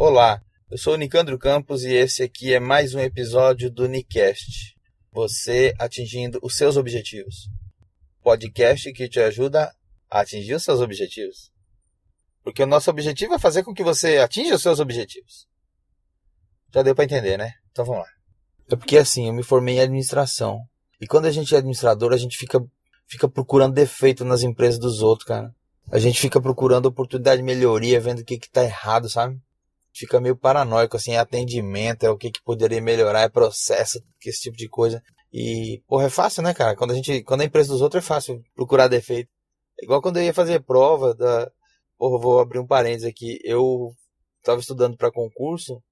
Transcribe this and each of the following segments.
Olá, eu sou o Nicandro Campos e esse aqui é mais um episódio do Nicast. Você atingindo os seus objetivos. Podcast que te ajuda a atingir os seus objetivos. Porque o nosso objetivo é fazer com que você atinja os seus objetivos. Já deu para entender, né? Então vamos lá. É porque assim, eu me formei em administração. E quando a gente é administrador, a gente fica, fica procurando defeito nas empresas dos outros, cara. A gente fica procurando oportunidade de melhoria, vendo o que que tá errado, sabe? Fica meio paranoico, assim, é atendimento, é o que que poderia melhorar, é processo, esse tipo de coisa. E, porra, é fácil, né, cara? Quando a gente, quando a empresa dos outros é fácil procurar defeito. É igual quando eu ia fazer prova da, porra, vou abrir um parênteses aqui. Eu tava estudando para concurso,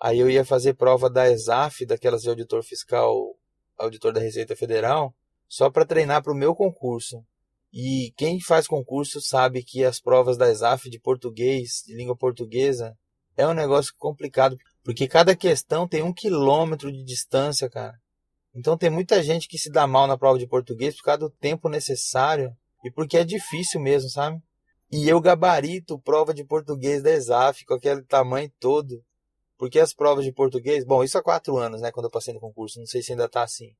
aí eu ia fazer prova da ESAF, daquelas de auditor fiscal, auditor da Receita Federal, só para treinar para o meu concurso. E quem faz concurso sabe que as provas da ESAF de português, de língua portuguesa, é um negócio complicado, porque cada questão tem um quilômetro de distância, cara. Então tem muita gente que se dá mal na prova de português por causa do tempo necessário e porque é difícil mesmo, sabe? E eu gabarito prova de português da ESAF com aquele tamanho todo. Porque as provas de português, bom, isso há quatro anos, né, quando eu passei no concurso, não sei se ainda tá assim.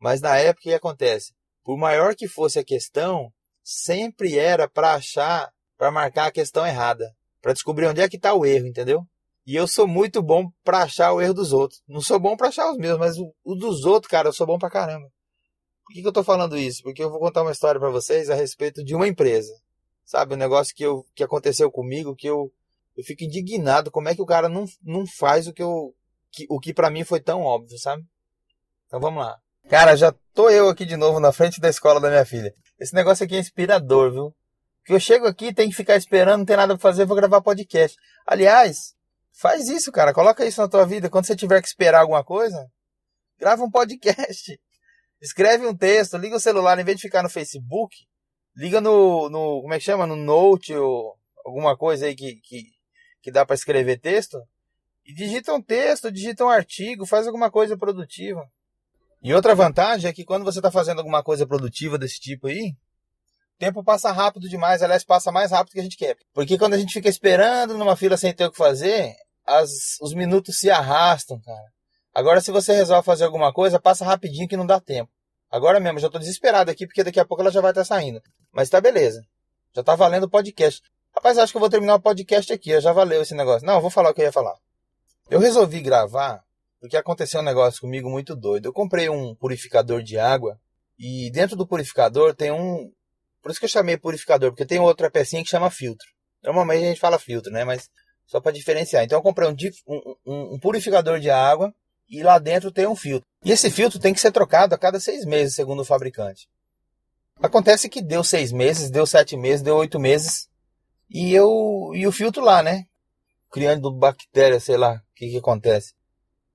Mas na época o que acontece? Por maior que fosse a questão, sempre era para achar, para marcar a questão errada, para descobrir onde é que está o erro, entendeu? E eu sou muito bom para achar o erro dos outros. Não sou bom para achar os meus, mas o, o, dos outros, cara, eu sou bom pra caramba. Por que, que eu tô falando isso? Porque eu vou contar uma história para vocês a respeito de uma empresa. Sabe, um negócio que, eu, que aconteceu comigo que eu, eu fico indignado. Como é que o cara não, não faz o que. Que, o que para mim foi tão óbvio, sabe? Então vamos lá. Cara, já tô eu aqui de novo na frente da escola da minha filha. Esse negócio aqui é inspirador, viu? Eu chego aqui, tem que ficar esperando, não tem nada pra fazer, vou gravar podcast. Aliás, faz isso, cara. Coloca isso na tua vida. Quando você tiver que esperar alguma coisa, grava um podcast. Escreve um texto, liga o celular, em vez de ficar no Facebook, liga no, no como é que chama? No Note ou alguma coisa aí que, que, que dá para escrever texto. E digita um texto, digita um artigo, faz alguma coisa produtiva. E outra vantagem é que quando você está fazendo alguma coisa produtiva desse tipo aí, tempo passa rápido demais, aliás, passa mais rápido que a gente quer. Porque quando a gente fica esperando numa fila sem ter o que fazer, as, os minutos se arrastam, cara. Agora, se você resolve fazer alguma coisa, passa rapidinho que não dá tempo. Agora mesmo, já estou desesperado aqui, porque daqui a pouco ela já vai estar saindo. Mas tá beleza. Já tá valendo o podcast. Rapaz, acho que eu vou terminar o podcast aqui, já valeu esse negócio. Não, vou falar o que eu ia falar. Eu resolvi gravar porque aconteceu um negócio comigo muito doido. Eu comprei um purificador de água e dentro do purificador tem um. Por isso que eu chamei purificador, porque tem outra pecinha que chama filtro. Normalmente a gente fala filtro, né? Mas só para diferenciar. Então eu comprei um, um, um, purificador de água e lá dentro tem um filtro. E esse filtro tem que ser trocado a cada seis meses, segundo o fabricante. Acontece que deu seis meses, deu sete meses, deu oito meses e eu e o filtro lá, né? Criando bactéria, sei lá, o que, que acontece.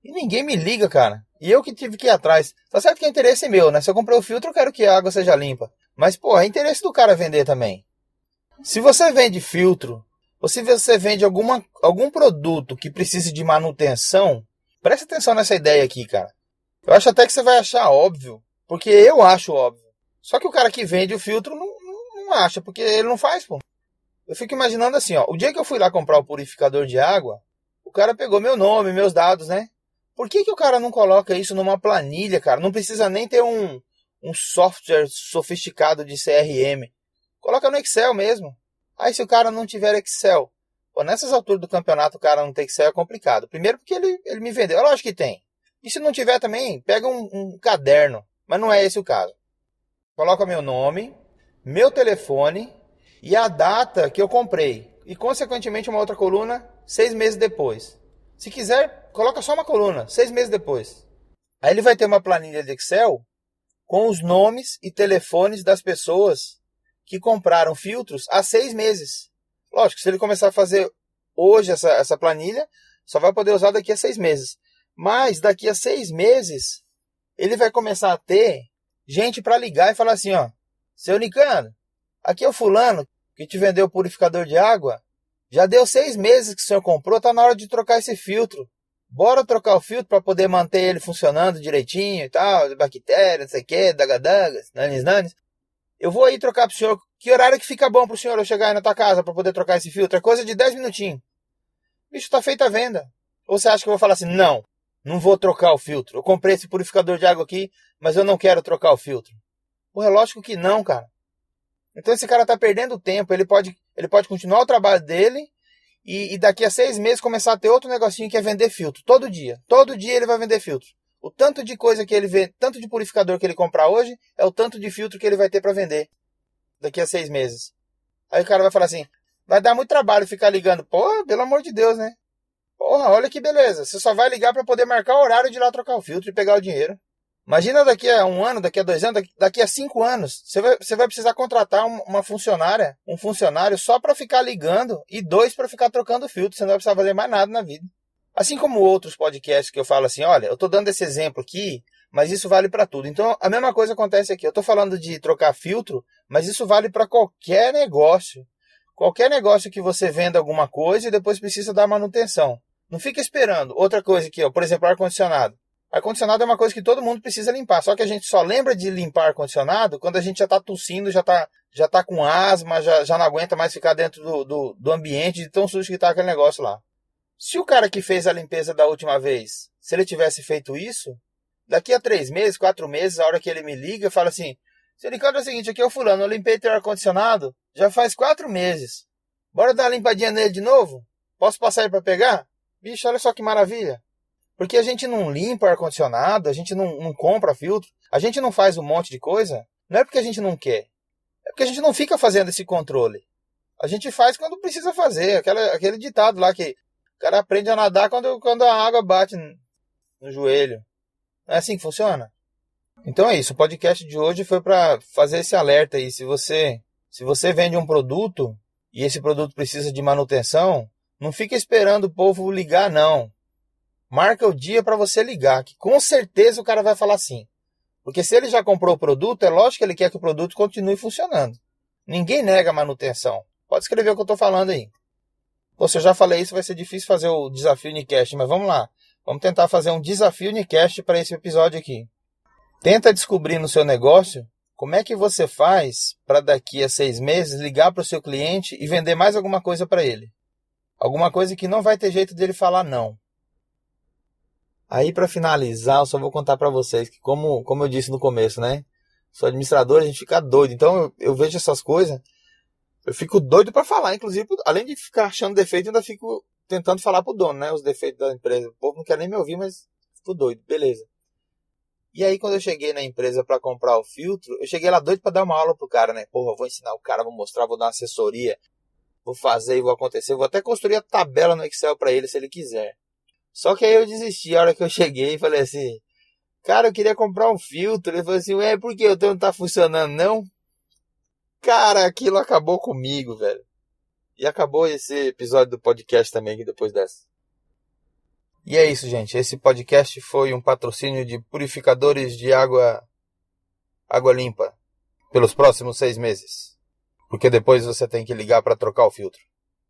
E ninguém me liga, cara. E eu que tive que ir atrás. Tá certo que é interesse meu, né? Se eu comprei o filtro, eu quero que a água seja limpa. Mas, pô, é interesse do cara vender também. Se você vende filtro, ou se você vende alguma, algum produto que precise de manutenção, preste atenção nessa ideia aqui, cara. Eu acho até que você vai achar óbvio, porque eu acho óbvio. Só que o cara que vende o filtro não, não, não acha, porque ele não faz, pô. Eu fico imaginando assim, ó. O dia que eu fui lá comprar o purificador de água, o cara pegou meu nome, meus dados, né? Por que, que o cara não coloca isso numa planilha, cara? Não precisa nem ter um, um software sofisticado de CRM. Coloca no Excel mesmo. Aí se o cara não tiver Excel, pô, nessas alturas do campeonato o cara não tem Excel é complicado. Primeiro porque ele, ele me vendeu. Lógico que tem. E se não tiver também, pega um, um caderno. Mas não é esse o caso. Coloca meu nome, meu telefone e a data que eu comprei. E consequentemente uma outra coluna seis meses depois. Se quiser, coloca só uma coluna, seis meses depois. Aí ele vai ter uma planilha de Excel com os nomes e telefones das pessoas que compraram filtros há seis meses. Lógico, se ele começar a fazer hoje essa, essa planilha, só vai poder usar daqui a seis meses. Mas daqui a seis meses, ele vai começar a ter gente para ligar e falar assim: ó, seu Nicano, aqui é o fulano que te vendeu o purificador de água. Já deu seis meses que o senhor comprou, tá na hora de trocar esse filtro. Bora trocar o filtro para poder manter ele funcionando direitinho e tal, bactéria, não sei o que, dagadagas, nanis, nanis. Eu vou aí trocar pro senhor. Que horário que fica bom pro senhor eu chegar aí na tua casa para poder trocar esse filtro? É coisa de 10 minutinhos. bicho, tá feita a venda. Ou você acha que eu vou falar assim, não, não vou trocar o filtro. Eu comprei esse purificador de água aqui, mas eu não quero trocar o filtro. Pô, é lógico que não, cara. Então esse cara tá perdendo tempo. Ele pode, ele pode continuar o trabalho dele e, e, daqui a seis meses começar a ter outro negocinho que é vender filtro. Todo dia. Todo dia ele vai vender filtro. O tanto de coisa que ele vê, tanto de purificador que ele comprar hoje, é o tanto de filtro que ele vai ter para vender daqui a seis meses. Aí o cara vai falar assim: vai dar muito trabalho ficar ligando. Pô, pelo amor de Deus, né? Porra, olha que beleza. Você só vai ligar para poder marcar o horário de ir lá trocar o filtro e pegar o dinheiro. Imagina daqui a um ano, daqui a dois anos, daqui a cinco anos, você vai, você vai precisar contratar uma funcionária, um funcionário só para ficar ligando e dois para ficar trocando filtro. Você não vai precisar fazer mais nada na vida. Assim como outros podcasts que eu falo assim, olha, eu estou dando esse exemplo aqui, mas isso vale para tudo. Então, a mesma coisa acontece aqui. Eu estou falando de trocar filtro, mas isso vale para qualquer negócio. Qualquer negócio que você venda alguma coisa e depois precisa dar manutenção. Não fica esperando. Outra coisa aqui, ó, por exemplo, ar-condicionado. Ar-condicionado é uma coisa que todo mundo precisa limpar. Só que a gente só lembra de limpar ar-condicionado quando a gente já está tossindo, já está já tá com asma, já, já não aguenta mais ficar dentro do, do, do ambiente de tão sujo que está aquele negócio lá. Se o cara que fez a limpeza da última vez, se ele tivesse feito isso, daqui a três meses, quatro meses, a hora que ele me liga, fala assim: Seu Ricardo, é o seguinte, aqui é o fulano, eu limpei teu ar-condicionado já faz quatro meses. Bora dar uma limpadinha nele de novo? Posso passar aí para pegar? Bicho, olha só que maravilha. Porque a gente não limpa ar-condicionado, a gente não, não compra filtro, a gente não faz um monte de coisa, não é porque a gente não quer. É porque a gente não fica fazendo esse controle. A gente faz quando precisa fazer. Aquela, aquele ditado lá que o cara aprende a nadar quando, quando a água bate no joelho. Não é assim que funciona? Então é isso. O podcast de hoje foi para fazer esse alerta aí. Se você, se você vende um produto e esse produto precisa de manutenção, não fica esperando o povo ligar, não. Marca o dia para você ligar, que com certeza o cara vai falar sim. Porque se ele já comprou o produto, é lógico que ele quer que o produto continue funcionando. Ninguém nega manutenção. Pode escrever o que eu estou falando aí. Pô, se eu já falei isso, vai ser difícil fazer o desafio Unicast, mas vamos lá. Vamos tentar fazer um desafio Unicast para esse episódio aqui. Tenta descobrir no seu negócio como é que você faz para daqui a seis meses ligar para o seu cliente e vender mais alguma coisa para ele. Alguma coisa que não vai ter jeito dele falar não. Aí para finalizar, eu só vou contar para vocês que como, como eu disse no começo, né? Sou administrador, a gente fica doido. Então eu, eu vejo essas coisas eu fico doido para falar, inclusive, além de ficar achando defeito, ainda fico tentando falar pro dono, né? Os defeitos da empresa. O povo não quer nem me ouvir, mas fico doido, beleza. E aí, quando eu cheguei na empresa para comprar o filtro, eu cheguei lá doido para dar uma aula pro cara, né? Porra, vou ensinar o cara, vou mostrar, vou dar uma assessoria, vou fazer e vou acontecer. Vou até construir a tabela no Excel para ele se ele quiser. Só que aí eu desisti a hora que eu cheguei e falei assim: Cara, eu queria comprar um filtro. Ele falou assim: Ué, por que o teu não tá funcionando, não? Cara, aquilo acabou comigo, velho. E acabou esse episódio do podcast também aqui depois dessa. E é isso, gente. Esse podcast foi um patrocínio de purificadores de água água limpa pelos próximos seis meses. Porque depois você tem que ligar para trocar o filtro.